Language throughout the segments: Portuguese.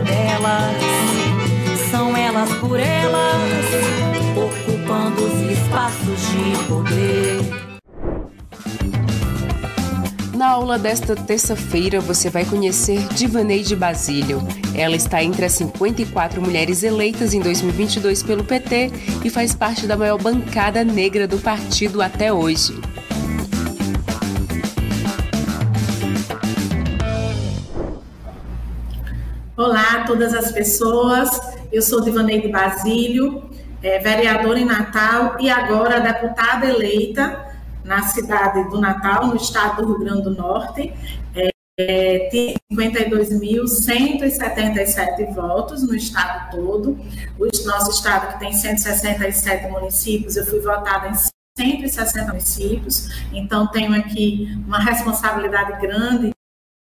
Delas são elas por elas, ocupando os espaços de poder. Na aula desta terça-feira você vai conhecer Divaneide Basílio. Ela está entre as 54 mulheres eleitas em 2022 pelo PT e faz parte da maior bancada negra do partido até hoje. Todas as pessoas, eu sou Divaneide Basílio, é, vereadora em Natal e agora deputada eleita na cidade do Natal, no estado do Rio Grande do Norte. É, é, tem 52.177 votos no estado todo. O nosso estado, que tem 167 municípios, eu fui votada em 160 municípios, então tenho aqui uma responsabilidade grande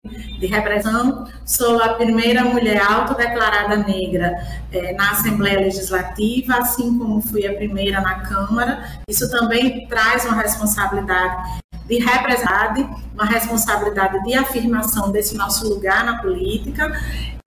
de repressão. Sou a primeira mulher autodeclarada negra é, na Assembleia Legislativa, assim como fui a primeira na Câmara. Isso também traz uma responsabilidade de representar, uma responsabilidade de afirmação desse nosso lugar na política.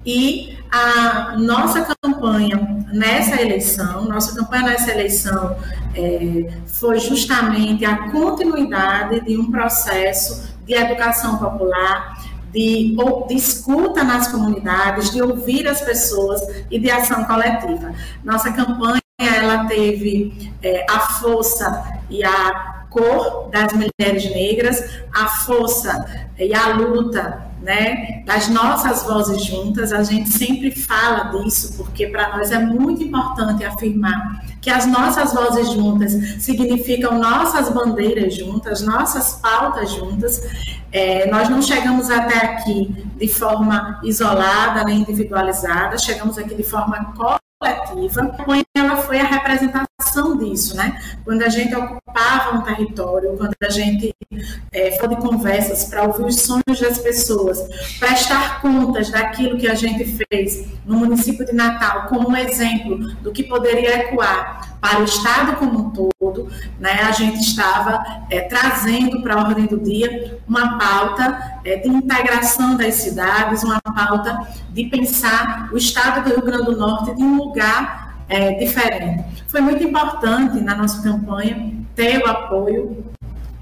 E a nossa campanha nessa eleição, nossa campanha nessa eleição é, foi justamente a continuidade de um processo de educação popular, de, de escuta nas comunidades, de ouvir as pessoas e de ação coletiva. Nossa campanha ela teve é, a força e a cor das mulheres negras, a força e a luta né, das nossas vozes juntas. A gente sempre fala disso, porque para nós é muito importante afirmar que as nossas vozes juntas significam nossas bandeiras juntas, nossas pautas juntas. É, nós não chegamos até aqui de forma isolada nem individualizada, chegamos aqui de forma coletiva. Ela foi a representação disso, né? Quando a gente ocupava um território, quando a gente é, foi de conversas para ouvir os sonhos das pessoas, prestar contas daquilo que a gente fez no município de Natal como um exemplo do que poderia ecoar para o Estado como um todo, né? A gente estava é, trazendo para a ordem do dia uma pauta é, de integração das cidades, uma pauta de pensar o Estado do Rio Grande do Norte de um lugar é, diferente. Foi muito importante na nossa campanha ter o apoio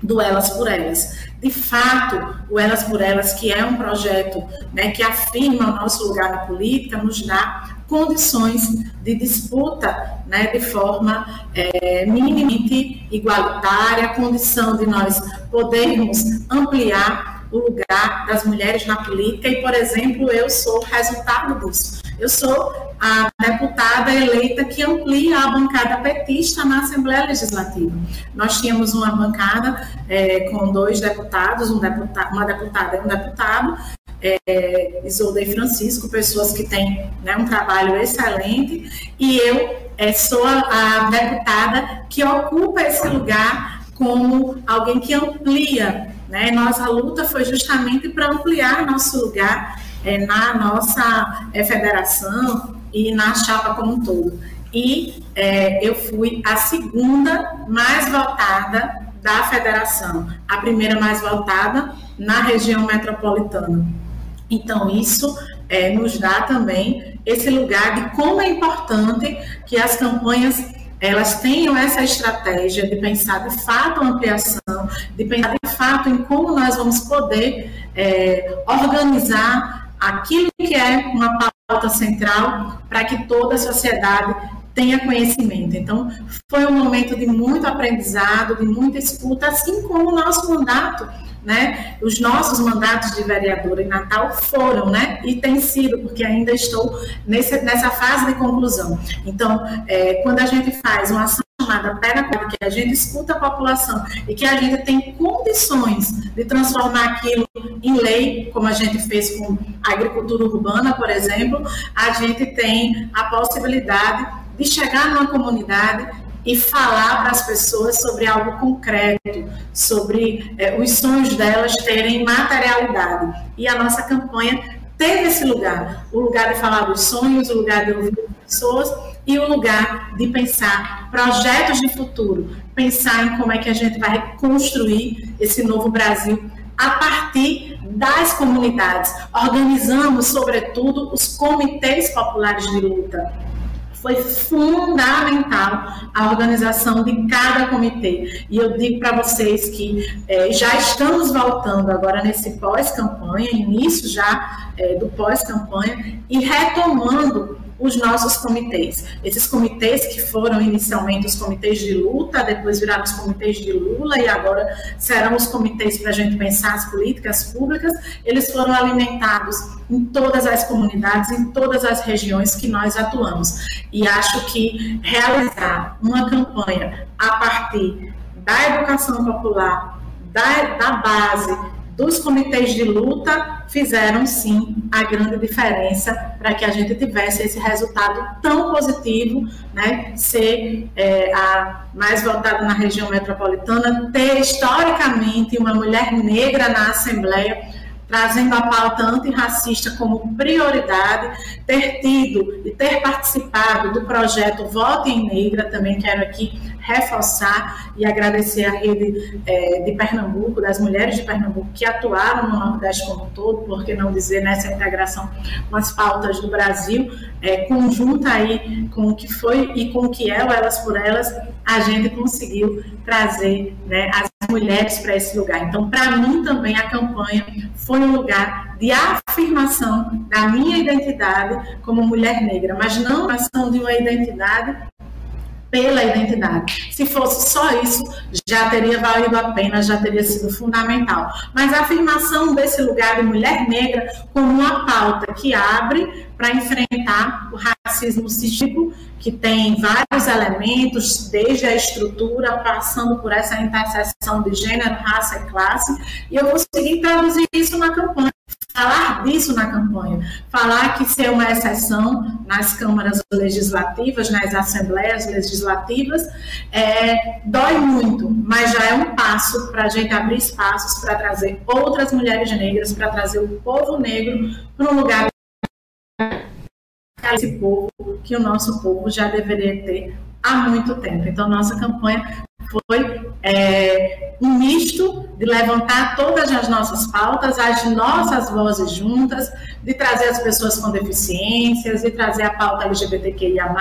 do Elas por Elas. De fato, o Elas por Elas, que é um projeto né, que afirma o nosso lugar na política, nos dá condições de disputa né, de forma é, minimamente igualitária, condição de nós podermos ampliar o lugar das mulheres na política e, por exemplo, eu sou resultado disso. Eu sou a deputada eleita que amplia a bancada petista na Assembleia Legislativa. Nós tínhamos uma bancada é, com dois deputados, um deputado, uma deputada e um deputado, é, Isolda e Francisco, pessoas que têm né, um trabalho excelente, e eu é, sou a, a deputada que ocupa esse lugar como alguém que amplia. Né? Nossa luta foi justamente para ampliar nosso lugar é, na nossa é, federação e na chapa como um todo. E é, eu fui a segunda mais votada da federação, a primeira mais votada na região metropolitana. Então, isso é, nos dá também esse lugar de como é importante que as campanhas elas tenham essa estratégia de pensar de fato a ampliação, de pensar de fato em como nós vamos poder é, organizar aquilo que é uma pauta central para que toda a sociedade tenha conhecimento. Então, foi um momento de muito aprendizado, de muita escuta, assim como o nosso mandato né? Os nossos mandatos de vereadora em Natal foram, né? E tem sido, porque ainda estou nesse, nessa fase de conclusão. Então, é, quando a gente faz uma ação chamada Pega que a gente escuta a população e que a gente tem condições de transformar aquilo em lei, como a gente fez com a agricultura urbana, por exemplo, a gente tem a possibilidade de chegar numa comunidade e falar para as pessoas sobre algo concreto, sobre é, os sonhos delas terem materialidade. E a nossa campanha teve esse lugar, o lugar de falar dos sonhos, o lugar de ouvir as pessoas e o lugar de pensar projetos de futuro, pensar em como é que a gente vai construir esse novo Brasil a partir das comunidades. Organizamos, sobretudo, os comitês populares de luta foi fundamental a organização de cada comitê. E eu digo para vocês que é, já estamos voltando agora nesse pós-campanha, início já é, do pós-campanha, e retomando os nossos comitês. Esses comitês que foram inicialmente os comitês de luta, depois viraram os comitês de Lula e agora serão os comitês para a gente pensar as políticas públicas, eles foram alimentados em todas as comunidades, em todas as regiões que nós atuamos. E acho que realizar uma campanha a partir da educação popular, da, da base, dos comitês de luta fizeram sim a grande diferença para que a gente tivesse esse resultado tão positivo, né? Ser é, a mais votada na região metropolitana, ter historicamente uma mulher negra na Assembleia trazendo a pauta antirracista como prioridade, ter tido e ter participado do projeto Vote em Negra, também quero aqui reforçar e agradecer a rede é, de Pernambuco, das mulheres de Pernambuco que atuaram no Nordeste como um todo, por que não dizer nessa integração com as pautas do Brasil, é, conjunta aí com o que foi e com o que é o Elas por Elas, a gente conseguiu trazer né, as mulheres para esse lugar. Então, para mim também a campanha foi um lugar de afirmação da minha identidade como mulher negra, mas não ação de uma identidade pela identidade. Se fosse só isso, já teria valido a pena, já teria sido fundamental. Mas a afirmação desse lugar de mulher negra como uma pauta que abre para enfrentar o racismo sistêmico, que tem vários elementos, desde a estrutura, passando por essa interseção de gênero, raça e classe, e eu consegui traduzir isso na campanha falar disso na campanha, falar que ser uma exceção nas câmaras legislativas, nas assembleias legislativas, é, dói muito, mas já é um passo para a gente abrir espaços para trazer outras mulheres negras, para trazer o povo negro para um lugar esse povo que o nosso povo já deveria ter há muito tempo. Então, nossa campanha foi é, um misto de levantar todas as nossas pautas, as nossas vozes juntas, de trazer as pessoas com deficiências, de trazer a pauta LGBTQIA,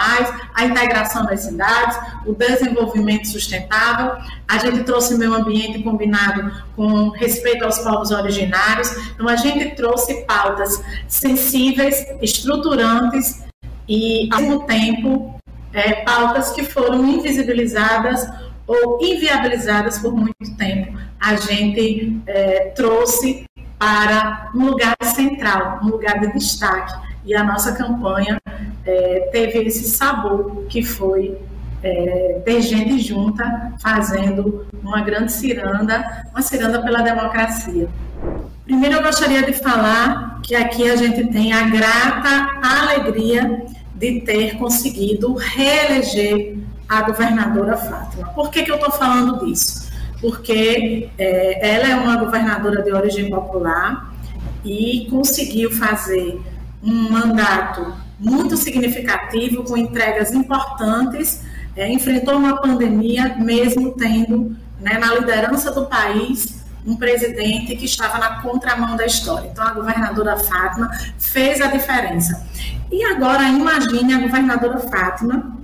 a integração das cidades, o desenvolvimento sustentável. A gente trouxe meio ambiente combinado com respeito aos povos originários. Então, a gente trouxe pautas sensíveis, estruturantes e, ao mesmo tempo, é, pautas que foram invisibilizadas ou inviabilizadas por muito tempo, a gente é, trouxe para um lugar central, um lugar de destaque. E a nossa campanha é, teve esse sabor que foi é, ter gente junta fazendo uma grande ciranda, uma ciranda pela democracia. Primeiro eu gostaria de falar que aqui a gente tem a grata alegria de ter conseguido reeleger a governadora Fátima. Por que, que eu estou falando disso? Porque é, ela é uma governadora de origem popular e conseguiu fazer um mandato muito significativo, com entregas importantes, é, enfrentou uma pandemia, mesmo tendo né, na liderança do país um presidente que estava na contramão da história. Então, a governadora Fátima fez a diferença. E agora, imagine a governadora Fátima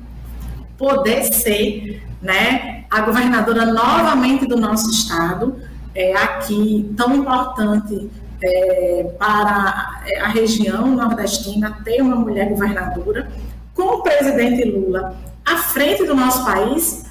poder ser né, a governadora novamente do nosso estado, é, aqui tão importante é, para a região nordestina ter uma mulher governadora, com o presidente Lula à frente do nosso país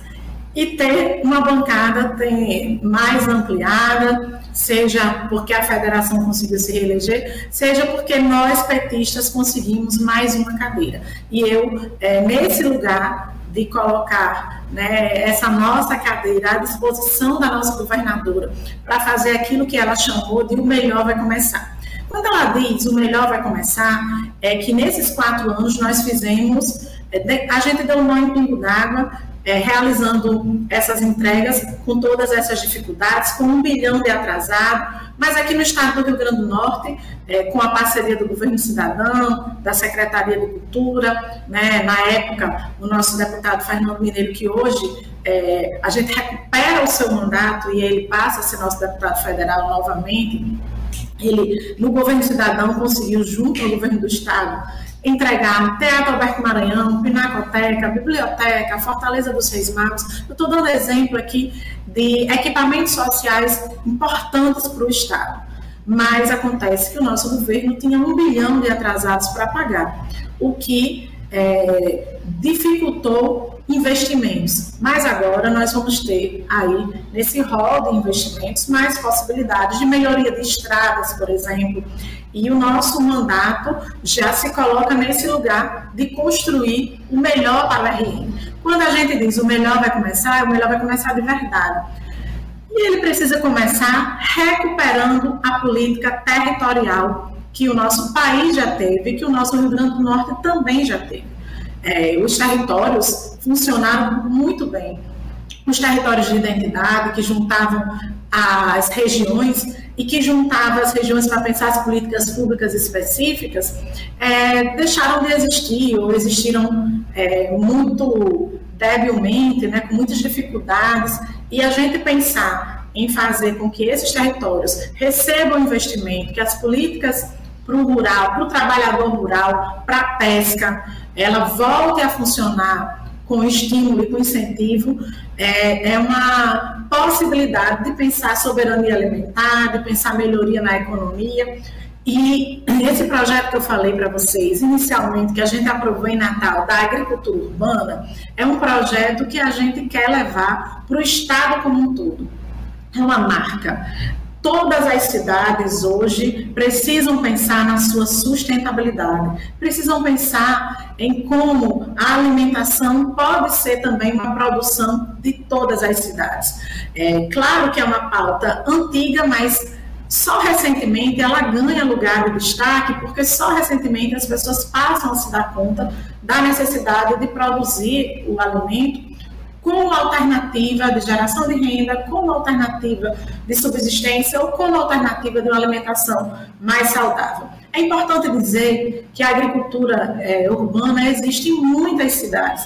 e ter uma bancada ter mais ampliada, seja porque a federação conseguiu se reeleger, seja porque nós petistas conseguimos mais uma cadeira. E eu, é, nesse lugar de colocar né, essa nossa cadeira à disposição da nossa governadora para fazer aquilo que ela chamou de o melhor vai começar. Quando ela diz o melhor vai começar, é que nesses quatro anos nós fizemos, é, a gente deu um nó em pingo d'água é, realizando essas entregas com todas essas dificuldades, com um bilhão de atrasado, mas aqui no estado do Rio Grande do Norte, é, com a parceria do Governo Cidadão, da Secretaria de Cultura, né, na época, o nosso deputado Fernando Mineiro, que hoje é, a gente recupera o seu mandato e ele passa a ser nosso deputado federal novamente, ele, no Governo Cidadão, conseguiu, junto ao Governo do Estado, entregar Teatro Alberto Maranhão, Pinacoteca, Biblioteca, Fortaleza dos Reis Magos. Eu estou dando exemplo aqui de equipamentos sociais importantes para o Estado. Mas acontece que o nosso governo tinha um bilhão de atrasados para pagar, o que é, dificultou investimentos. Mas agora nós vamos ter aí, nesse rol de investimentos, mais possibilidades de melhoria de estradas, por exemplo, e o nosso mandato já se coloca nesse lugar de construir o melhor para a RN. Quando a gente diz o melhor vai começar, o melhor vai começar de verdade. E ele precisa começar recuperando a política territorial que o nosso país já teve, que o nosso Rio Grande do Norte também já teve. É, os territórios funcionaram muito bem. Os territórios de identidade que juntavam as regiões e que juntava as regiões para pensar as políticas públicas específicas, é, deixaram de existir ou existiram é, muito debilmente, né, com muitas dificuldades, e a gente pensar em fazer com que esses territórios recebam investimento, que as políticas para o rural, para o trabalhador rural, para a pesca, ela volte a funcionar com estímulo e com incentivo, é, é uma possibilidade de pensar soberania alimentar, de pensar melhoria na economia. E esse projeto que eu falei para vocês, inicialmente, que a gente aprovou em Natal, da agricultura urbana, é um projeto que a gente quer levar para o Estado como um todo. É uma marca. Todas as cidades hoje precisam pensar na sua sustentabilidade, precisam pensar em como a alimentação pode ser também uma produção de todas as cidades. É claro que é uma pauta antiga, mas só recentemente ela ganha lugar de destaque, porque só recentemente as pessoas passam a se dar conta da necessidade de produzir o alimento como alternativa de geração de renda, como alternativa de subsistência ou como alternativa de uma alimentação mais saudável. É importante dizer que a agricultura é, urbana existe em muitas cidades.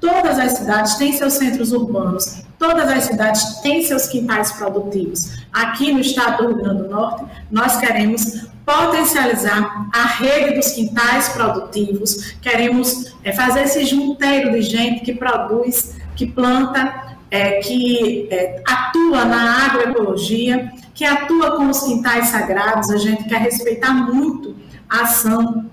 Todas as cidades têm seus centros urbanos, todas as cidades têm seus quintais produtivos. Aqui no estado do Rio Grande do Norte, nós queremos potencializar a rede dos quintais produtivos, queremos é, fazer esse junteiro de gente que produz que planta, é, que é, atua na agroecologia, que atua com os quintais sagrados. A gente quer respeitar muito a ação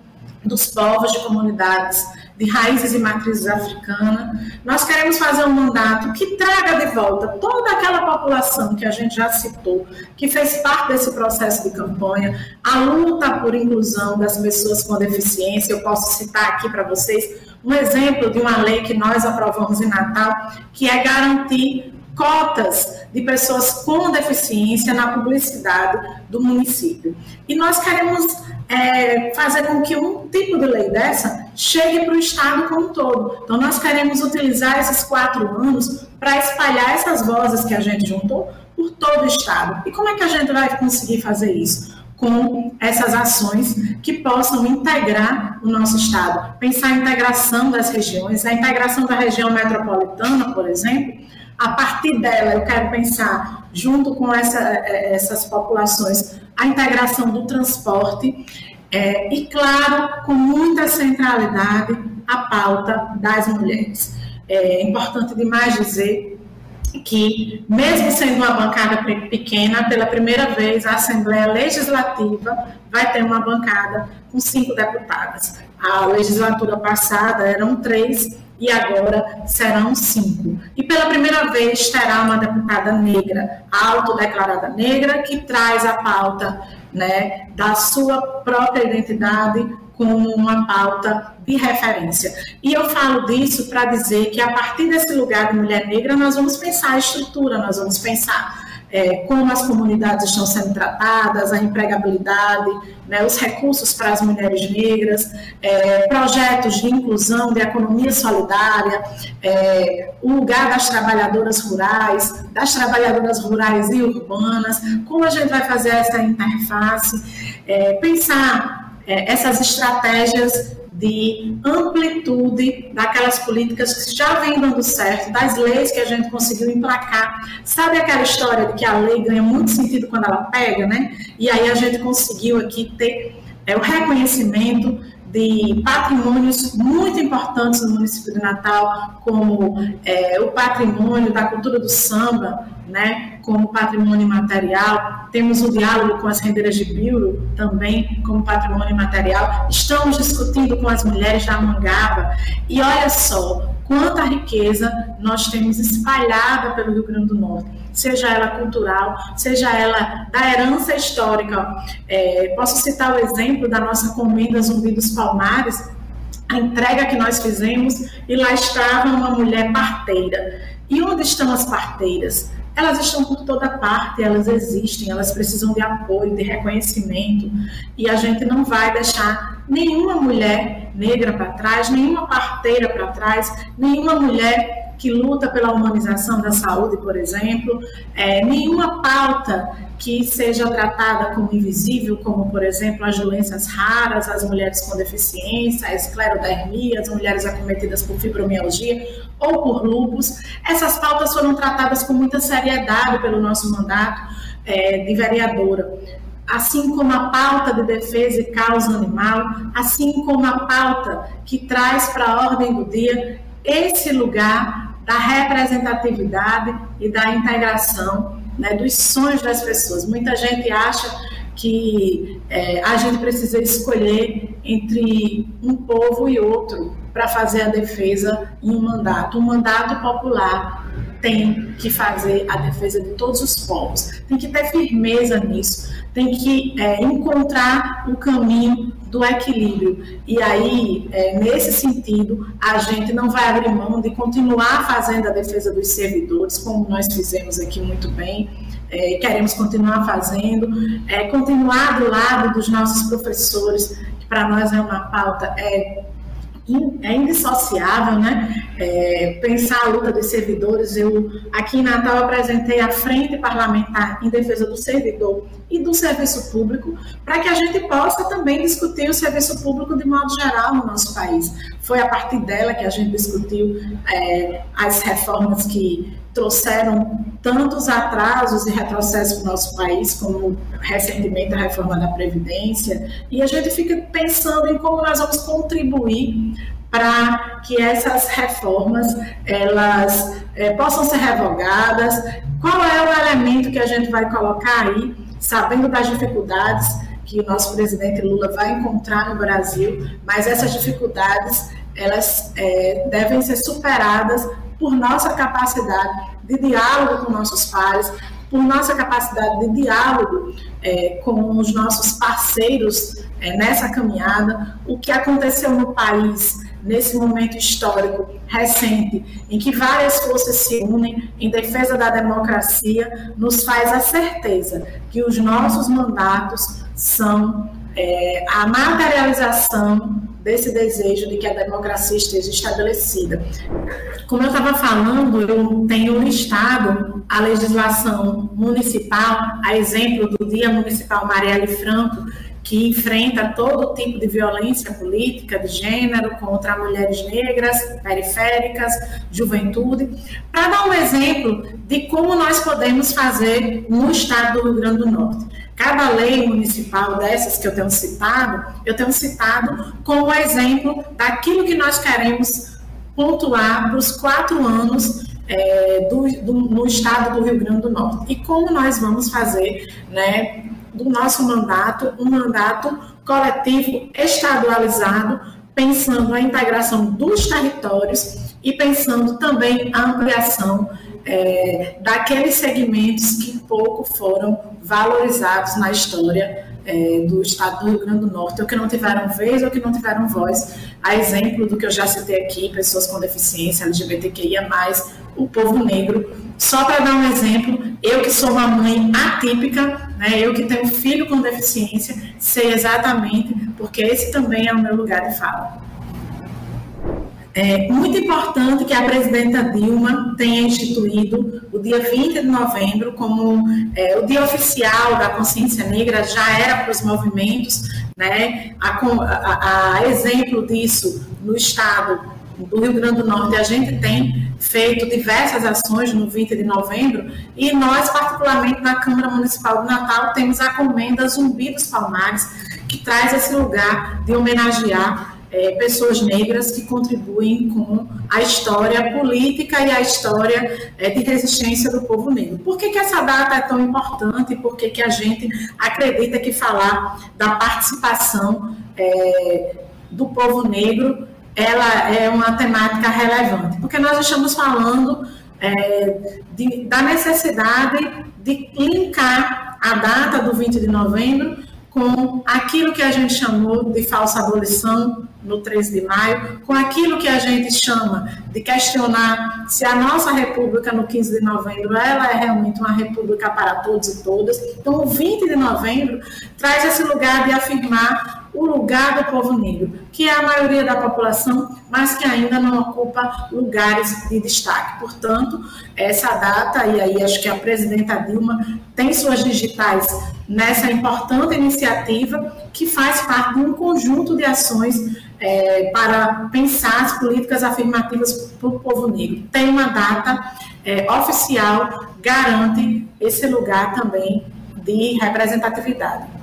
dos povos de comunidades de raízes e matrizes africanas. Nós queremos fazer um mandato que traga de volta toda aquela população que a gente já citou, que fez parte desse processo de campanha, a luta por inclusão das pessoas com deficiência. Eu posso citar aqui para vocês um exemplo de uma lei que nós aprovamos em Natal, que é garantir cotas de pessoas com deficiência na publicidade do município. E nós queremos é, fazer com que um tipo de lei dessa chegue para o Estado como um todo. Então, nós queremos utilizar esses quatro anos para espalhar essas vozes que a gente juntou por todo o Estado. E como é que a gente vai conseguir fazer isso? Com essas ações que possam integrar o nosso Estado. Pensar a integração das regiões, a integração da região metropolitana, por exemplo, a partir dela eu quero pensar, junto com essa, eh, essas populações, a integração do transporte é, e, claro, com muita centralidade, a pauta das mulheres. é importante demais dizer que, mesmo sendo uma bancada pequena, pela primeira vez a Assembleia Legislativa vai ter uma bancada com cinco deputadas. A legislatura passada eram três e agora serão cinco. E pela primeira vez terá uma deputada negra, autodeclarada negra, que traz a pauta né, da sua própria identidade como uma pauta de referência. E eu falo disso para dizer que a partir desse lugar de mulher negra, nós vamos pensar a estrutura, nós vamos pensar é, como as comunidades estão sendo tratadas, a empregabilidade, né, os recursos para as mulheres negras, é, projetos de inclusão, de economia solidária, é, o lugar das trabalhadoras rurais, das trabalhadoras rurais e urbanas, como a gente vai fazer essa interface, é, pensar é, essas estratégias de amplitude daquelas políticas que já vêm dando certo, das leis que a gente conseguiu emplacar. Sabe aquela história de que a lei ganha muito sentido quando ela pega, né? E aí a gente conseguiu aqui ter é, o reconhecimento de patrimônios muito importantes no município de Natal, como é, o patrimônio da cultura do samba, né, como patrimônio material. Temos o diálogo com as rendeiras de Biuro, também como patrimônio material. Estamos discutindo com as mulheres da Mangaba. E olha só, quanta riqueza nós temos espalhada pelo Rio Grande do Norte, seja ela cultural, seja ela da herança histórica. É, posso citar o exemplo da nossa comenda Zumbi dos Palmares, a entrega que nós fizemos, e lá estava uma mulher parteira. E onde estão as parteiras? Elas estão por toda parte, elas existem, elas precisam de apoio, de reconhecimento, e a gente não vai deixar nenhuma mulher negra para trás, nenhuma parteira para trás, nenhuma mulher que luta pela humanização da saúde, por exemplo, é, nenhuma pauta que seja tratada como invisível, como, por exemplo, as doenças raras, as mulheres com deficiência, a esclerodermia, as mulheres acometidas por fibromialgia ou por lupus. Essas pautas foram tratadas com muita seriedade pelo nosso mandato é, de vereadora assim como a pauta de defesa e causa animal, assim como a pauta que traz para a ordem do dia esse lugar da representatividade e da integração né, dos sonhos das pessoas. Muita gente acha que é, a gente precisa escolher entre um povo e outro para fazer a defesa em um mandato. Um mandato popular tem que fazer a defesa de todos os povos, tem que ter firmeza nisso, tem que é, encontrar o caminho do equilíbrio. E aí, é, nesse sentido, a gente não vai abrir mão de continuar fazendo a defesa dos servidores, como nós fizemos aqui muito bem, é, queremos continuar fazendo, é, continuar do lado dos nossos professores, que para nós é uma pauta é é indissociável, né? É, pensar a luta dos servidores. Eu, aqui em Natal, apresentei a Frente Parlamentar em Defesa do Servidor e do Serviço Público, para que a gente possa também discutir o serviço público de modo geral no nosso país. Foi a partir dela que a gente discutiu é, as reformas que trouxeram tantos atrasos e retrocessos para o nosso país, como recentemente a reforma da Previdência, e a gente fica pensando em como nós vamos contribuir para que essas reformas elas é, possam ser revogadas. Qual é o elemento que a gente vai colocar aí, sabendo das dificuldades que o nosso presidente Lula vai encontrar no Brasil, mas essas dificuldades elas é, devem ser superadas por nossa capacidade de diálogo com nossos pares, por nossa capacidade de diálogo é, com os nossos parceiros é, nessa caminhada, o que aconteceu no país nesse momento histórico recente, em que várias forças se unem em defesa da democracia, nos faz a certeza que os nossos mandatos são é, a materialização desse desejo de que a democracia esteja estabelecida. Como eu estava falando, eu tenho listado a legislação municipal, a exemplo do Dia Municipal Marielle Franco, que enfrenta todo tipo de violência política de gênero contra mulheres negras, periféricas, juventude, para dar um exemplo de como nós podemos fazer no estado do Rio Grande do Norte. Cada lei municipal dessas que eu tenho citado, eu tenho citado como exemplo daquilo que nós queremos pontuar para os quatro anos é, do, do, no estado do Rio Grande do Norte. E como nós vamos fazer né, do nosso mandato um mandato coletivo estadualizado, pensando a integração dos territórios e pensando também a ampliação é, daqueles segmentos que pouco foram valorizados na história é, do estado do Rio Grande do Norte, ou que não tiveram vez ou que não tiveram voz. A exemplo do que eu já citei aqui, pessoas com deficiência, LGBTQIA, o povo negro. Só para dar um exemplo, eu que sou uma mãe atípica, né, eu que tenho filho com deficiência, sei exatamente, porque esse também é o meu lugar de fala. É muito importante que a presidenta Dilma tenha instituído o dia 20 de novembro como é, o dia oficial da consciência negra, já era para os movimentos, né? A, a, a exemplo disso, no estado do Rio Grande do Norte, a gente tem feito diversas ações no 20 de novembro e nós, particularmente na Câmara Municipal do Natal, temos a comenda Zumbi dos Palmares, que traz esse lugar de homenagear é, pessoas negras que contribuem com a história política e a história é, de resistência do povo negro. Por que, que essa data é tão importante? Por que, que a gente acredita que falar da participação é, do povo negro ela é uma temática relevante? Porque nós estamos falando é, de, da necessidade de linkar a data do 20 de novembro com aquilo que a gente chamou de falsa abolição no 13 de maio, com aquilo que a gente chama de questionar se a nossa república no 15 de novembro ela é realmente uma república para todos e todas. Então, o 20 de novembro traz esse lugar de afirmar o lugar do povo negro, que é a maioria da população, mas que ainda não ocupa lugares de destaque. Portanto, essa data, e aí acho que a presidenta Dilma tem suas digitais nessa importante iniciativa, que faz parte de um conjunto de ações é, para pensar as políticas afirmativas para o povo negro. Tem uma data é, oficial, garante esse lugar também de representatividade.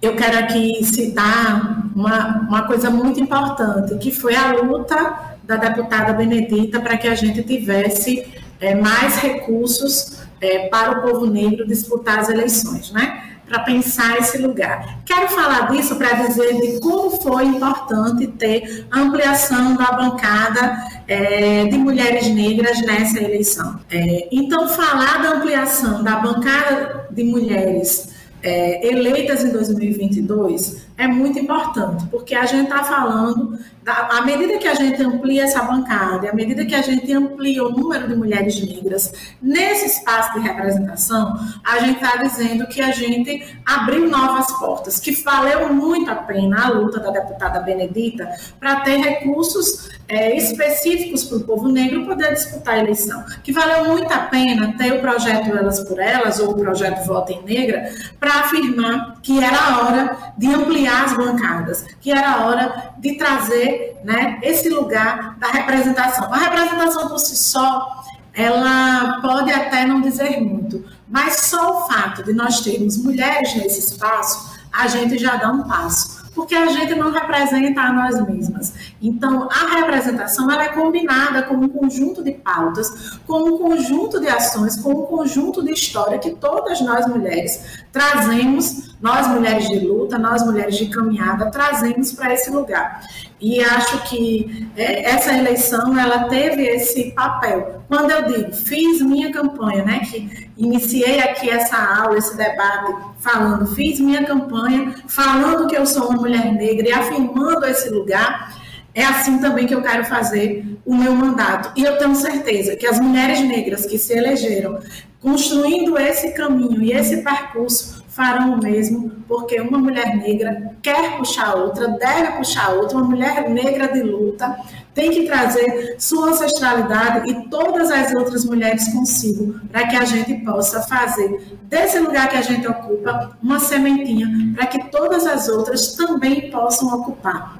Eu quero aqui citar uma, uma coisa muito importante, que foi a luta da deputada Benedita para que a gente tivesse é, mais recursos é, para o povo negro disputar as eleições, né? Para pensar esse lugar. Quero falar disso para dizer de como foi importante ter ampliação da bancada é, de mulheres negras nessa eleição. É, então, falar da ampliação da bancada de mulheres é, eleitas em 2022 é muito importante, porque a gente está falando, à medida que a gente amplia essa bancada, à medida que a gente amplia o número de mulheres negras nesse espaço de representação, a gente está dizendo que a gente abriu novas portas, que valeu muito a pena a luta da deputada Benedita para ter recursos é, específicos para o povo negro poder disputar a eleição. Que valeu muito a pena ter o projeto Elas por Elas, ou o projeto Votem Negra, para afirmar que era hora de ampliar as bancadas, que era hora de trazer né, esse lugar da representação. A representação por si só, ela pode até não dizer muito, mas só o fato de nós termos mulheres nesse espaço, a gente já dá um passo porque a gente não representa a nós mesmas. Então, a representação ela é combinada com um conjunto de pautas, com um conjunto de ações, com um conjunto de história que todas nós mulheres trazemos, nós mulheres de luta, nós mulheres de caminhada, trazemos para esse lugar. E acho que é, essa eleição ela teve esse papel. Quando eu digo fiz minha campanha, né, que iniciei aqui essa aula, esse debate falando, fiz minha campanha falando que eu sou uma mulher negra e afirmando esse lugar, é assim também que eu quero fazer o meu mandato. E eu tenho certeza que as mulheres negras que se elegeram construindo esse caminho e esse percurso farão o mesmo, porque uma mulher negra quer puxar outra, deve puxar outra, uma mulher negra de luta tem que trazer sua ancestralidade e todas as outras mulheres consigo, para que a gente possa fazer desse lugar que a gente ocupa uma sementinha, para que todas as outras também possam ocupar.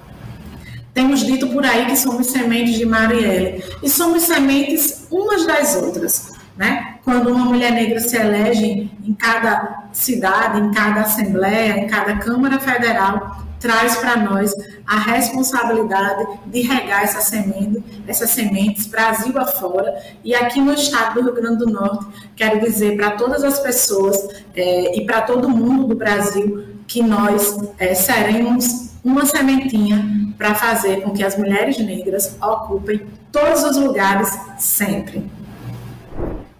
Temos dito por aí que somos sementes de Marielle, e somos sementes umas das outras. Né? Quando uma mulher negra se elege em cada cidade, em cada assembleia, em cada Câmara Federal, traz para nós a responsabilidade de regar essa semente, essas sementes Brasil afora. E aqui no estado do Rio Grande do Norte, quero dizer para todas as pessoas é, e para todo mundo do Brasil que nós é, seremos uma sementinha para fazer com que as mulheres negras ocupem todos os lugares sempre.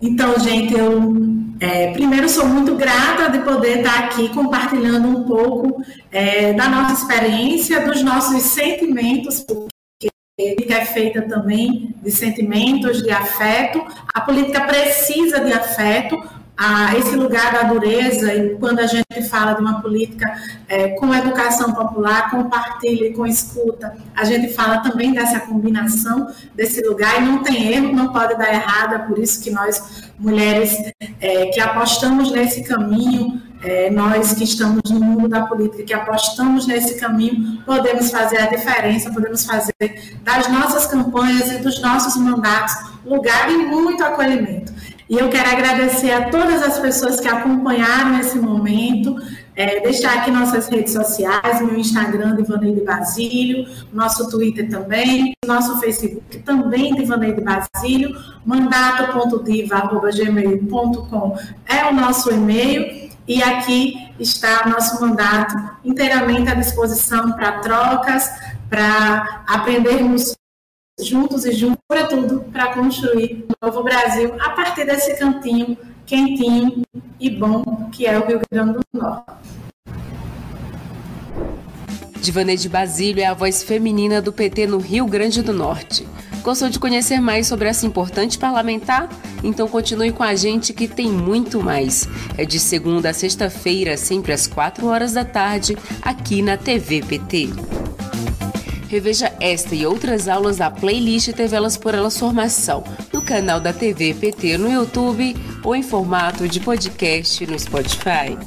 Então, gente, eu é, primeiro sou muito grata de poder estar aqui compartilhando um pouco é, da nossa experiência, dos nossos sentimentos, porque é feita também de sentimentos, de afeto. A política precisa de afeto, a esse lugar da dureza, e quando a gente fala de uma política é, com educação popular, com partilha e com escuta, a gente fala também dessa combinação desse lugar, e não tem erro, não pode dar errado, é por isso que nós, mulheres é, que apostamos nesse caminho, é, nós que estamos no mundo da política, que apostamos nesse caminho, podemos fazer a diferença, podemos fazer das nossas campanhas e dos nossos mandatos lugar de muito acolhimento. E eu quero agradecer a todas as pessoas que acompanharam esse momento, é, deixar aqui nossas redes sociais, meu Instagram, Divaneide Basílio, nosso Twitter também, nosso Facebook também, Divaneide Basílio, mandato.diva.gmail.com é o nosso e-mail, e aqui está o nosso mandato inteiramente à disposição para trocas, para aprendermos juntos e juntos, tudo para construir um novo Brasil a partir desse cantinho quentinho e bom que é o Rio Grande do Norte. Divanei de Basílio é a voz feminina do PT no Rio Grande do Norte. Gostou de conhecer mais sobre essa importante parlamentar? Então continue com a gente que tem muito mais. É de segunda a sexta-feira, sempre às 4 horas da tarde, aqui na TV PT. Reveja esta e outras aulas da playlist TV Elas por Elas Formação no canal da TV PT no YouTube ou em formato de podcast no Spotify.